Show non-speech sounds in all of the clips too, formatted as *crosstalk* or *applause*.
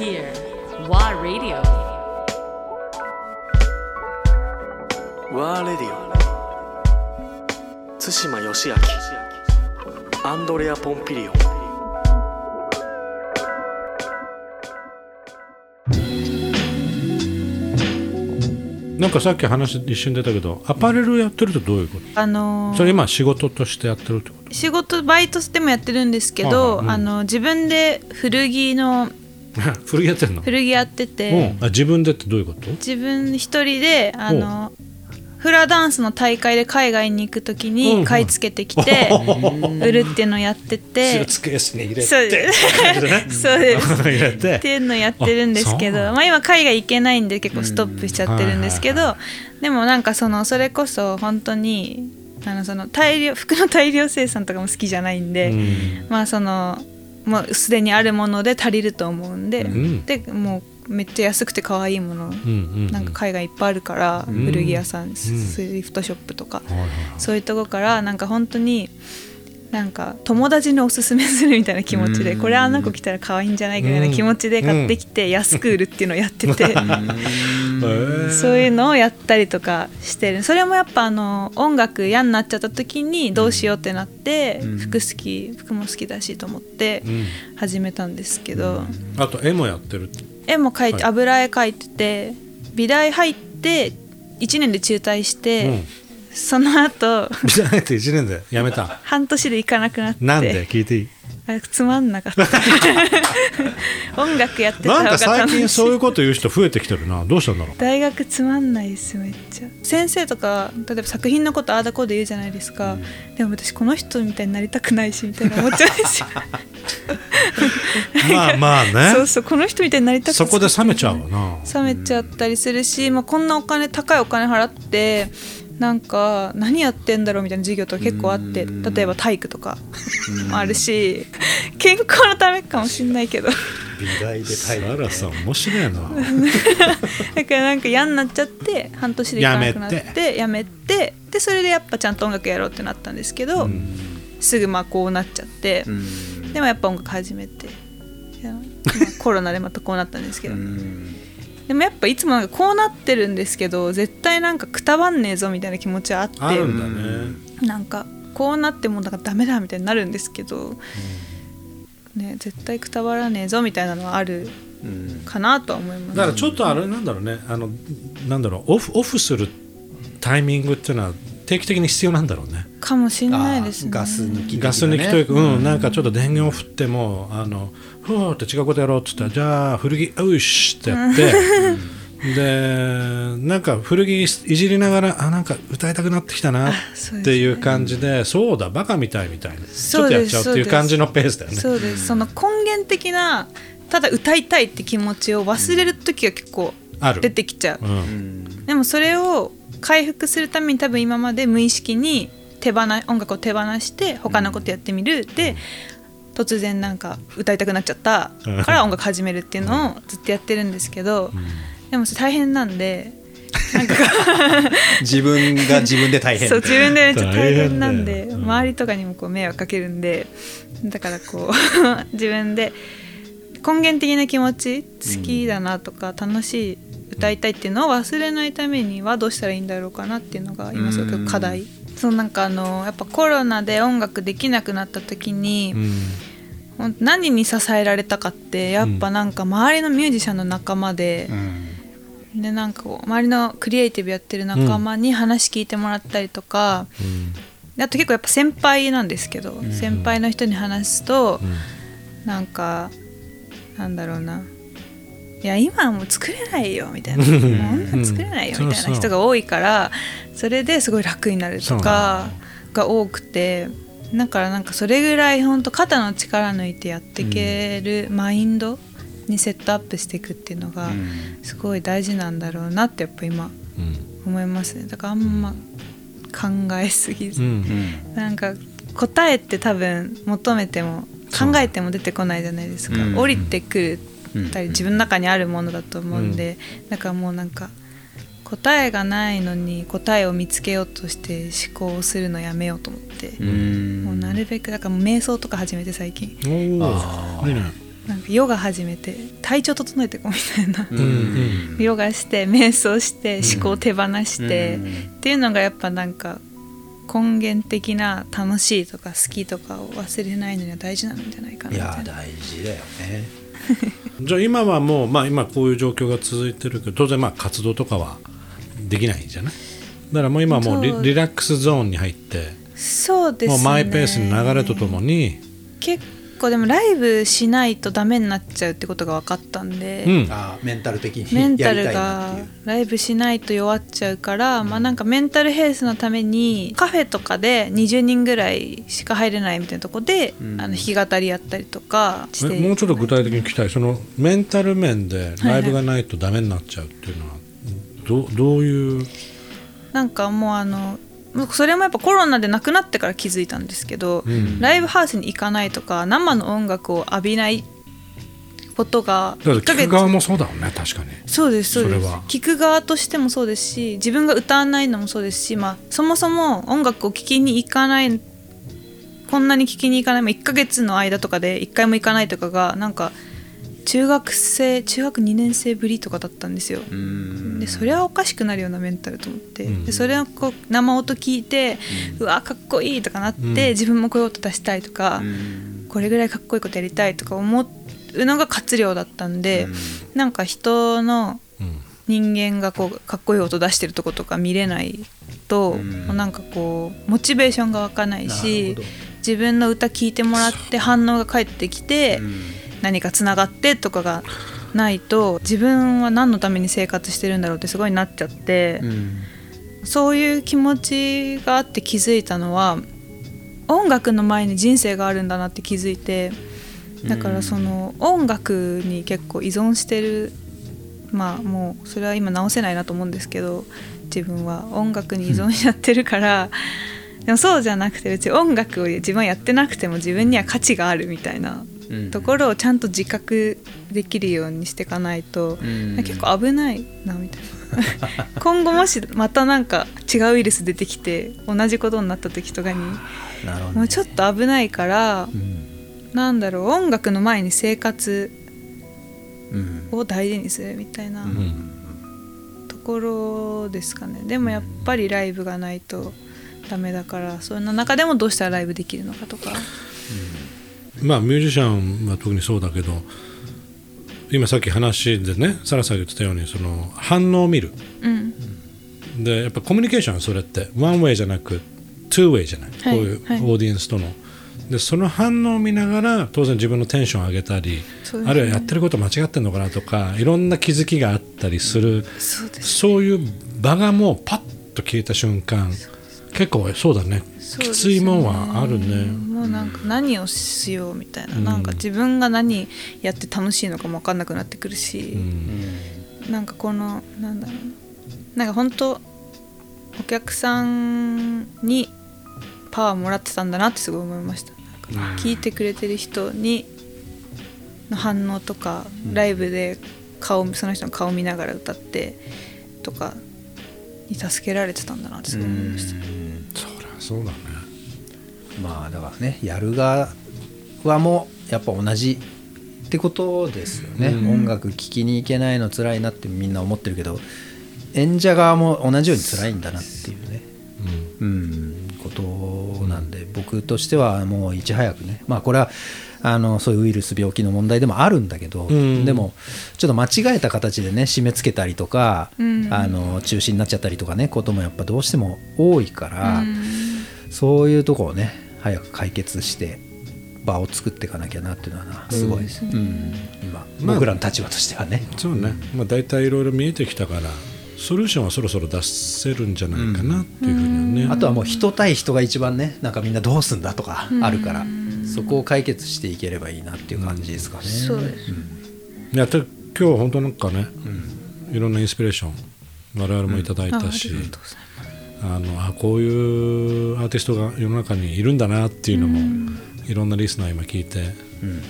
here. WA Radio. ワーレディオ対馬義明アンドレア・ポンピリオンなんかさっき話一瞬出たけどアパレルやってるってどういうことあのーそれ今仕事としてやってるってこと仕事バイトでもやってるんですけはいど、はいうんあの自分で古着の *laughs* 古着やってんの？古着やってて、うん。あ自分でってどういうこと？自分一人であのフラダンスの大会で海外に行く時うんに買い付けてきて *laughs* 売るっていうのをやって。スーてツケースに入れて。そうです。*laughs* そうです。っていうのをやってるんですけどまあ、今海外行けないんで結構ストップしちゃってるんですけど、でもなんかそのそれこそ本当にあのその大量服の大量生産とかも好きじゃないんで、うん。まあそのもうすでにあるもので足りると思うんで、ん。でもうめっちゃ安くて可愛いもの、なんか海外いっぱいあるから、ん古着屋さん、スリフトショップとか、そういうとこからなんか本当になんか友達におすすめするみたいな気持ちで、これあの子来たら可愛いんじゃないぐらいな気持ちで買ってきて安く売るっていうのをやってて、そういうのをやったりとかしてる。それもやっぱあの音楽嫌になっちゃった時にどうしようってなって、服好き服も好きだしと思ってうん。始めたんですけど、あと絵もやってる絵も描いて、はい。油絵描いてて美大入って1年で中退して、うんその後ビザ入って1年で辞めた。半年で行かなくなって。なんで聞いていい。あれつまんなかった。*laughs* 音楽やってたなんか方が最近楽しいそういうこと言う人増えてきてるな。どうしたんだろう。大学つまんないですめっちゃ。先生とか例えば作品のことああだこうで言うじゃないですか、でも私この人みたいになりたくないしみたいな思っちゃうんですよまあまあね。そうそうこの人みたいになりたくてそこで冷めちゃうわな。冷めちゃったりするし、まあ、こんなお金高いお金払ってなんか何やってんだろうみたいな授業とか結構あって例えば体育とかもあるし健康のためかもしんないけど。美大でタイラさん面白いな。だからなんか嫌になっちゃって半年で行かなくなってやめて。でそれでやっぱちゃんと音楽やろうってなったんですけど、すぐまあこうなっちゃって、でもやっぱ音楽始めてコロナでまたこうなったんですけど、でもやっぱいつもなんかこうなってるんですけど絶対なんかくたばんねえぞみたいな気持ちはあってあるんだね。なんかこうなってもだからダメだみたいになるんですけど、ね、絶対くたばらねえぞみたいなのはあるかなとは思います。だからちょっとあれなんだろうね。あのなんだろうオフオフするタイミングっていうのは定期的に必要なんだろうね。かもしんないですね。ガス抜きね。ガス抜きというか、うん、なんかちょっと電源を振ってもあのふーって違うことやろうっつったらじゃあ古着よしってやってでなんか古着いじりながらあなんか歌いたくなってきたなっていう感じでそうだバカみたいみたいな。ちょっとやっちゃうっていう感じのペースだよね。そうです。その根源的なただ歌いたいって気持ちを忘れる時が結構ある。出てきちゃう、うん。でもそれを回復するために多分今まで無意識に手放音楽を手放して他のことやってみる、で突然なんか歌いたくなっちゃった。*laughs* から音楽始めるっていうのをずっとやってるんですけど、でもそれ大変なんでなんか *laughs* 自分が自分で大変。そう自分でめっちゃ大変なんでうん。周りとかにもこう迷惑かけるんでだからこう *laughs* 自分で根源的な気持ち好きだなとか楽しい歌いたいっていうのを忘れないためにはどうしたらいいんだろうかなっていうのが今すごく課題。そうなんかあのやっぱコロナで音楽できなくなった時に、うん。何に支えられたかってやっぱなんか周りのミュージシャンの仲間で、でなんか周りのクリエイティブやってる仲間に話聞いてもらったりとか、あと結構やっぱ先輩なんですけど、先輩の人に話すと、なんかなんだろうないや今はもう作れないよみたいな、もう作れないよみたいな人が多いからそれですごい楽になるとかが多くてだからなんかそれぐらい本当肩の力抜いてやっていけるマインドにセットアップしていくっていうのがすごい大事なんだろうなってやっぱ今思いますね。だからあんま考えすぎず、うんなんか答えって多分求めても考えても出てこないじゃないですか、うん。降りてくるたり自分の中にあるものだと思うんで、だからもうなんか答えがないのに答えを見つけようとして思考をするのやめようと思って、うん。もうなるべくだからもう瞑想とか始めて最近。なんかヨガ始めて体調整えていこうみたいな、うんうん *laughs* ヨガして瞑想して思考手放して、うんっていうのがやっぱなんか根源的な楽しいとか好きとかを忘れないのには大事なんじゃないかないみやたいな。大事だよね *laughs* じゃあ今はもう、まあ、今こういう状況が続いてるけど当然まあ活動とかはできないじゃない？だからもう今はもうリリラックスゾーンに入って、そうですね。もうマイペースに流れとともに、結構でもライブしないとダメになっちゃうってことが分かったんで、うん。あーメンタル的に *laughs* メンタルやりたいながっていう。ライブしないと弱っちゃうから、まあなんかメンタルヘルスのためにカフェとかで20人ぐらいしか入れないみたいなとこで、うん。あの弾き語りやったりとかしてえもうちょっと具体的に聞きたい。そのメンタル面でライブがないとダメになっちゃうっていうのは、どどういう？なんかもうあのそれもやっぱコロナでなくなってから気づいたんですけど、ん。ライブハウスに行かないとか生の音楽を浴びないことがだから1ヶ月。聞く側もそうだもんね確かに。そうですそうです。それは。聞く側としてもそうですし自分が歌わないのもそうですし、まあ、そもそも音楽を聴きに行かないこんなに聴きに行かない、まあ、1ヶ月の間とかで1回も行かないとかがなんか中学生中学2年生ぶりとかだったんですよ。うん。でそれはおかしくなるようなメンタルと思って、うん。でそれをこう生音聞いて、うわかっこいいとかなって、うん。自分もこういう音出したいとか、うん。これぐらいかっこいいことやりたいとか思うのが活量だったんで、なんか人のうん。人間がこうかっこいい音出してるとことか見れないと、うん。なんかこうモチベーションが湧かないなし自分の歌聴いてもらって反応が返ってきて、うん何かつながってとかがないと自分は何のために生活してるんだろうってすごいなっちゃって、うんそういう気持ちがあって気づいたのは音楽の前に人生があるんだなって気づいてだからその音楽に結構依存してるまあもうそれは今直せないなと思うんですけど自分は。音楽に依存しちゃってるから、でもそうじゃなくて別に音楽を自分はやってなくても自分には価値があるみたいな。ところをちゃんと自覚できるようにしていかないと、うん。結構危ないなみたいな。*laughs* 今後もしまたなんか違うウイルス出てきて同じことになった時とかにね。もうちょっと危ないから、うん。なんだろう音楽の前に生活うん。を大事にするみたいなうんところですかね。でもやっぱりライブがないとダメだからそんな中でもどうしたらライブできるのかとかまあミュージシャンは特にそうだけど今さっき話でねサラさんが言ってたようにその反応を見る。うん。でやっぱコミュニケーションはそれってワンウェイじゃなく two way じゃない、はいこういうはい。オーディエンスとの。でその反応を見ながら当然自分のテンションを上げたり、ね。あるいはやってること間違ってるのかなとかいろんな気づきがあったりする。そうですそういう場がもうパッと消えた瞬間結構そうだね。そうですきついもんはあるね。もうなんか何をしようみたいな、うん。なんか自分が何やって楽しいのかも分かんなくなってくるし、うん。なんかこのなんだろう。ななんか本当お客さんにパワーもらってたんだなってすごい思いました。なんか聞いてくれてる人にの反応とか、ライブで顔その人の顔見ながら歌ってとかに助けられてたん。だなってすごい思いました。そうだね。まあだからねやる側はもうやっぱ同じってことですよね、うん。音楽聴きに行けないの辛いなってみんな思ってるけど演者側も同じように辛いんだなっていうね。うん。ことなんで僕としてはもういち早くねまあこれはあのそういうウイルス病気の問題でもあるんだけど、うん。でもちょっと間違えた形でね締め付けたりとか、うん。あの中止になっちゃったりとかねこともやっぱどうしても多いから、うんそういうとこをね早く解決して場を作っていかなきゃなっていうのはなすごい、です。ねうん。今、まあ僕らの立場としてはね。そうね、まあ、大体いろいろ見えてきたからソリューションはそろそろ出せるんじゃないかなっていうふうにはね、あとはもう人対人が一番ねなんかみんなどうすんだとかあるから、そこを解決していければいいなっていう感じですかね。そうですいやて今日は本当なんかね、いろんなインスピレーション我々もいただいたし、あのあこういうアーティストが世の中にいるんだなっていうのも、いろんなリスナー今聞いてうん。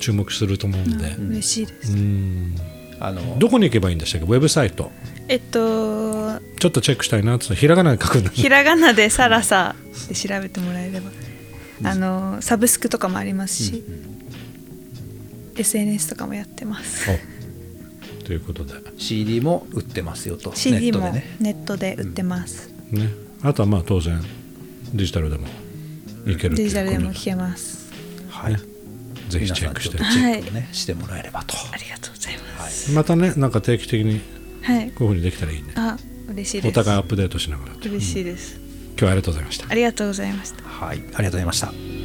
注目すると思うんで、嬉しいです、うん。あのどこに行けばいいんでしたっけ？ウェブサイト。えっとちょっとチェックしたいなってひらがなで書くんだ。ひらがなでサラサで調べてもらえれば。あのサブスクとかもありますし、SNS とかもやってます。ということで。CD も売ってますよと。CD もネットでね。ネットで売ってます、ね。あとはまあ当然デジタルでもいけるっていうデジタルでも聞けます。はい。ねぜひチェックして。チェックをね、してもらえればと。ありがとうございます。またねなんか定期的にはい。こういうふうにできたらいいね。あ嬉しいです。お互いアップデートしながら今嬉しいです、日はありがとうございました。ありがとうございました。はい。ありがとうございました